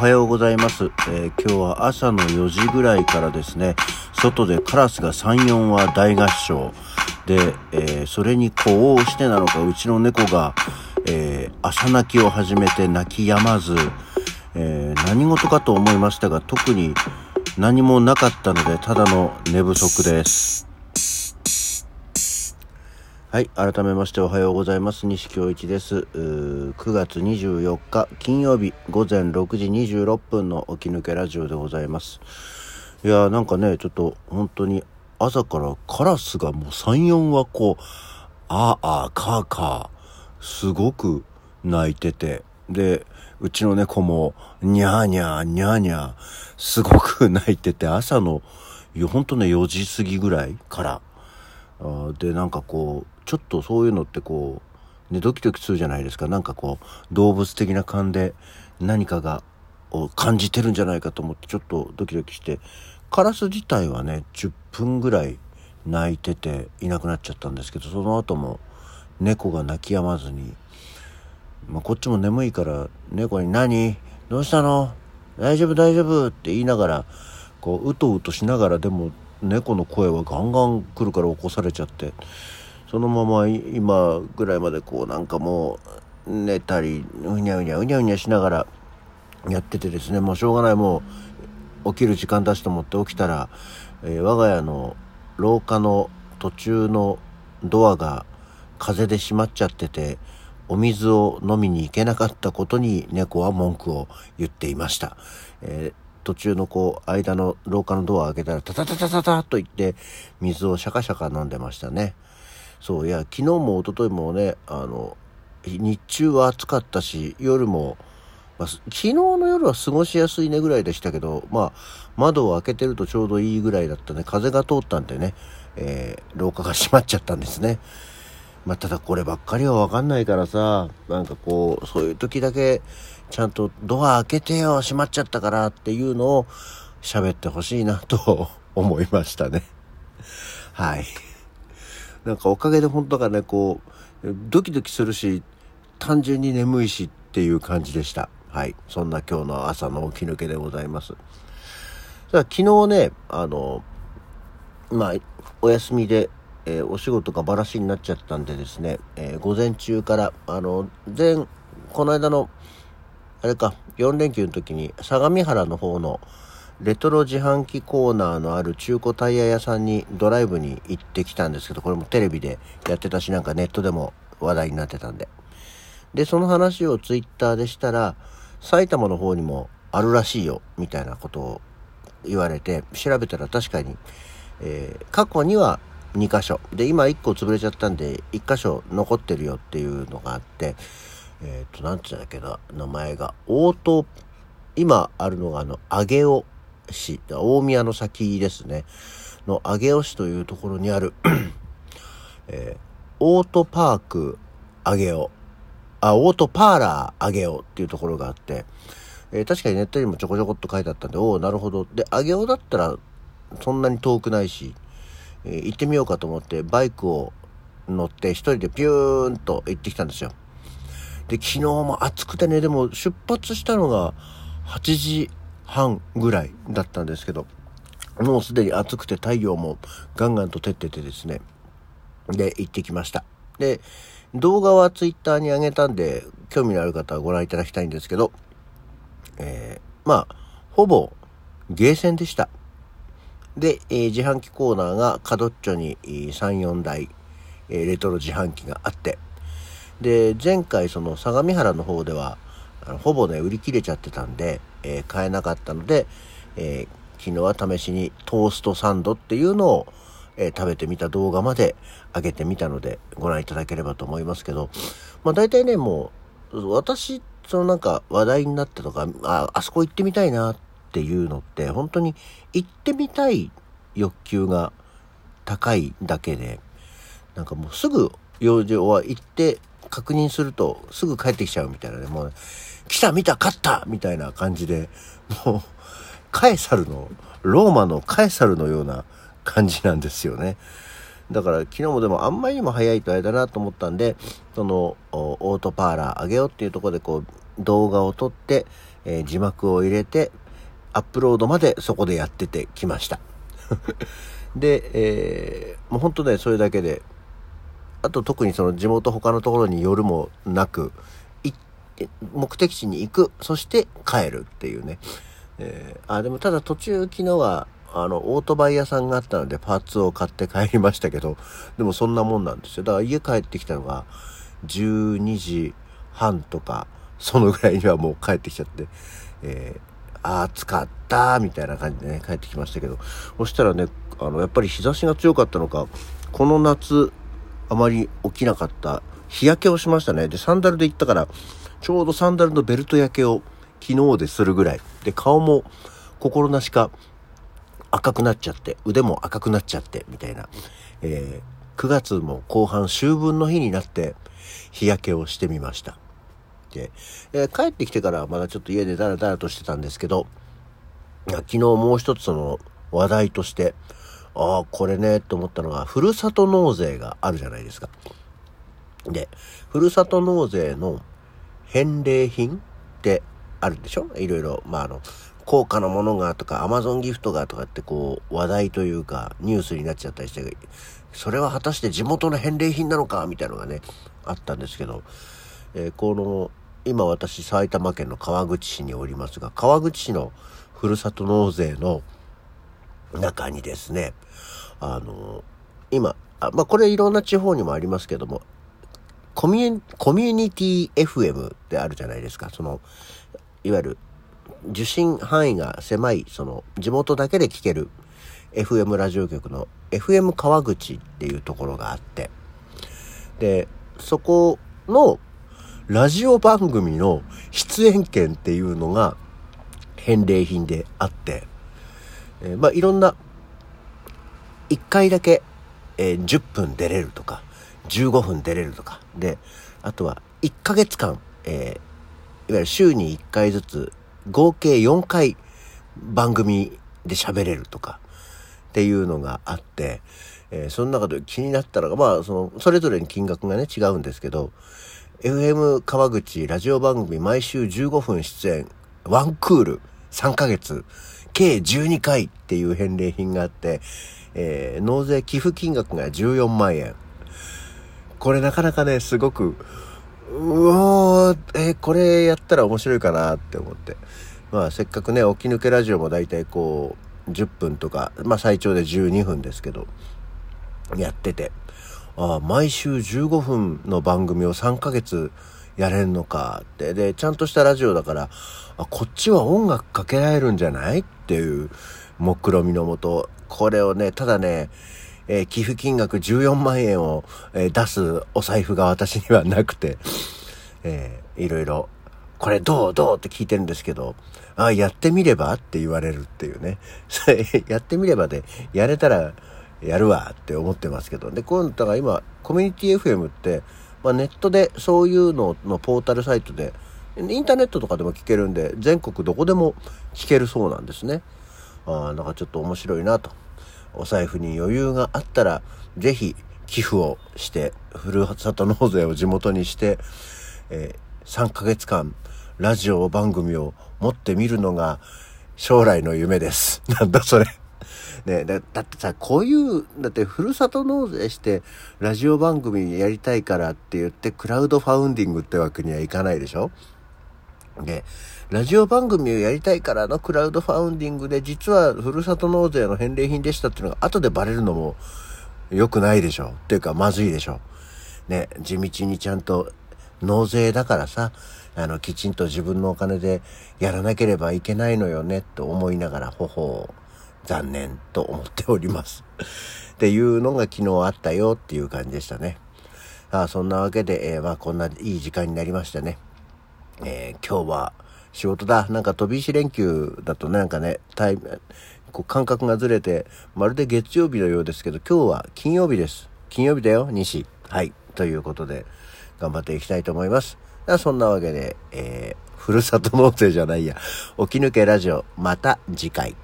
はようございます、えー、今日は朝の4時ぐらいからですね、外でカラスが3、4羽大合唱。で、えー、それに呼応してなのか、うちの猫が、えー、朝泣きを始めて泣き止まず、え何事かと思いましたが、特に何もなかったので、ただの寝不足です。はい。改めましておはようございます。西京一です。9月24日金曜日午前6時26分の起き抜けラジオでございます。いやーなんかね、ちょっと本当に朝からカラスがもう3、4はこう、あーあー、かーかー、すごく泣いてて、で、うちの猫も、にゃーにゃー、にゃーにゃー、すごく泣いてて、朝の、ほんとね、4時過ぎぐらいから、あで、なんかこう、ちょっとそういうのってこう、ね、ドキドキするじゃないですか。なんかこう、動物的な感で何かが、を感じてるんじゃないかと思ってちょっとドキドキして、カラス自体はね、10分ぐらい泣いてていなくなっちゃったんですけど、その後も猫が泣き止まずに、まあ、こっちも眠いから猫に何？どうしたの？大丈夫？大丈夫？って言いながら、こう、うとうとしながらでも猫の声はガンガン来るから起こされちゃって、そのまま今ぐらいまでこうなんかもう寝たり、うにゃうにゃうにゃうにゃしながらやっててですね、もうしょうがないもう起きる時間だしと思って起きたら、えー、我が家の廊下の途中のドアが風で閉まっちゃってて、お水を飲みに行けなかったことに猫は文句を言っていました。えー途中のこう、間の廊下のドアを開けたら、タタタタタタと言って、水をシャカシャカ飲んでましたね。そう、いや、昨日も一昨日もね、あの、日中は暑かったし、夜も、まあ、昨日の夜は過ごしやすいねぐらいでしたけど、まあ、窓を開けてるとちょうどいいぐらいだったね。風が通ったんでね、えー、廊下が閉まっちゃったんですね。まあ、ただこればっかりはわかんないからさ、なんかこう、そういう時だけ、ちゃんとドア開けてよ、閉まっちゃったからっていうのを喋ってほしいなと思いましたね。はい。なんかおかげで本当がね、こう、ドキドキするし、単純に眠いしっていう感じでした。はい。そんな今日の朝の起き抜けでございます。昨日ね、あの、まあ、お休みで、えー、お仕事がバラシになっちゃったんでですね、えー、午前中から、あの、前、この間の、あれか、4連休の時に相模原の方のレトロ自販機コーナーのある中古タイヤ屋さんにドライブに行ってきたんですけど、これもテレビでやってたし、なんかネットでも話題になってたんで。で、その話をツイッターでしたら、埼玉の方にもあるらしいよ、みたいなことを言われて、調べたら確かに、えー、過去には2箇所。で、今1個潰れちゃったんで、1箇所残ってるよっていうのがあって、えっ、ー、と、なんて言うんだっけな、名前が、大戸、今あるのがあの、上尾市、大宮の先ですね、の上尾市というところにある えー、オートパーク上尾、あ、オートパーラー上尾っていうところがあって、えー、確かにネットにもちょこちょこっと書いてあったんで、おおなるほど。で、上尾だったらそんなに遠くないし、えー、行ってみようかと思ってバイクを乗って一人でピューンと行ってきたんですよ。で、昨日も暑くてね、でも出発したのが8時半ぐらいだったんですけど、もうすでに暑くて太陽もガンガンと照っててですね、で、行ってきました。で、動画はツイッターに上げたんで、興味のある方はご覧いただきたいんですけど、えー、まあ、ほぼゲーセンでした。で、えー、自販機コーナーが角っちょに3、4台、えー、レトロ自販機があって、で、前回その相模原の方では、ほぼね、売り切れちゃってたんで、えー、買えなかったので、えー、昨日は試しにトーストサンドっていうのを、えー、食べてみた動画まで上げてみたのでご覧いただければと思いますけど、まあ大体ね、もう、私、そのなんか話題になったとか、あ、あそこ行ってみたいなっていうのって、本当に行ってみたい欲求が高いだけで、なんかもうすぐ用事は行って確認するとすぐ帰ってきちゃうみたいなね、もう、来た見た勝ったみたいな感じで、もう、カエサルの、ローマのカエサルのような感じなんですよね。だから昨日もでもあんまりにも早いとあれだなと思ったんで、その、オートパーラーあげようっていうところでこう、動画を撮って、えー、字幕を入れて、アップロードまでそこでやっててきました。で、えー、もう本当ね、それだけで、あと特にその地元他のところに寄るもなく、目的地に行く、そして帰るっていうね。えー、あ、でもただ途中昨日は、あの、オートバイ屋さんがあったのでパーツを買って帰りましたけど、でもそんなもんなんですよ。だから家帰ってきたのが12時半とか、そのぐらいにはもう帰ってきちゃって、えー、暑かったみたいな感じでね、帰ってきましたけど、そしたらね、あの、やっぱり日差しが強かったのか、この夏、あまり起きなかった日焼けをしましたね。で、サンダルで行ったから、ちょうどサンダルのベルト焼けを昨日でするぐらい。で、顔も心なしか赤くなっちゃって、腕も赤くなっちゃって、みたいな。えー、9月も後半秋分の日になって日焼けをしてみました。で、えー、帰ってきてからまだちょっと家でダラダラとしてたんですけど、昨日もう一つその話題として、ああ、これね、と思ったのが、ふるさと納税があるじゃないですか。で、ふるさと納税の返礼品ってあるでしょ？いろいろ、まあ、あの、高価なものがとか、アマゾンギフトがとかってこう、話題というか、ニュースになっちゃったりして、それは果たして地元の返礼品なのかみたいなのがね、あったんですけど、えー、この、今私埼玉県の川口市におりますが、川口市のふるさと納税の中にですね、あの、今、あまあ、これいろんな地方にもありますけども、コミュコミュニティ FM ってあるじゃないですか。その、いわゆる受信範囲が狭い、その地元だけで聞ける FM ラジオ局の FM 川口っていうところがあって、で、そこのラジオ番組の出演権っていうのが返礼品であって、えー、まあいろんな、1回だけ、えー、10分出れるとか、15分出れるとか、で、あとは1ヶ月間、えーいわゆる週に1回ずつ、合計4回番組で喋れるとか、っていうのがあって、えー、その中で気になったのが、まあ、その、それぞれに金額がね、違うんですけど、FM 川口ラジオ番組毎週15分出演、ワンクール3ヶ月、計12回っていう返礼品があって、えー、納税寄付金額が14万円。これなかなかね、すごく、うわえー、これやったら面白いかなって思って。まあせっかくね、起き抜けラジオも大体こう、10分とか、まあ最長で12分ですけど、やってて、ああ、毎週15分の番組を3ヶ月やれんのかって。で、ちゃんとしたラジオだから、あ、こっちは音楽かけられるんじゃないっていう目論見のもと、これをね、ただね、えー、寄付金額14万円を、えー、出すお財布が私にはなくて、えー、いろいろ、これどうどうって聞いてるんですけど、あ、やってみればって言われるっていうね。やってみればで、やれたらやるわって思ってますけど。で、こういうの、だから今、コミュニティ FM って、まあ、ネットでそういうののポータルサイトで、インターネットとかでも聞けるんで、全国どこでも聞けるそうなんですね。ああ、なんかちょっと面白いなとお財布に余裕があったら、ぜひ寄付をして、ふるさと納税を地元にして、えー、3ヶ月間、ラジオ番組を持ってみるのが将来の夢です。なんだそれ。ねだだってさ、こういう、だってふるさと納税してラジオ番組やりたいからって言ってクラウドファウンディングってわけにはいかないでしょ？で、ラジオ番組をやりたいからのクラウドファウンディングで、実はふるさと納税の返礼品でしたっていうのが後でバレるのも良くないでしょ？っていうか、まずいでしょ？ね、地道にちゃんと納税だからさ、あの、きちんと自分のお金でやらなければいけないのよね、と思いながら、ほほう、残念と思っております。っていうのが昨日あったよっていう感じでしたね。あそんなわけで、えー、まあこんないい時間になりましたね。えー、今日は、仕事だ。なんか飛び石連休だとなんかね、タイこう感覚がずれて、まるで月曜日のようですけど、今日は金曜日です。金曜日だよ、西。はい。ということで、頑張っていきたいと思います。そんなわけで、えー、ふるさと納税じゃないや、起き抜けラジオ、また次回。